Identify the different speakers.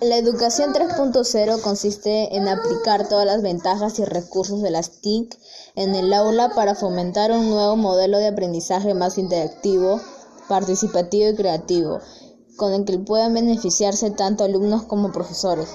Speaker 1: La educación 3.0 consiste en aplicar todas las ventajas y recursos de las TIC en el aula para fomentar un nuevo modelo de aprendizaje más interactivo, participativo y creativo, con el que puedan beneficiarse tanto alumnos como profesores.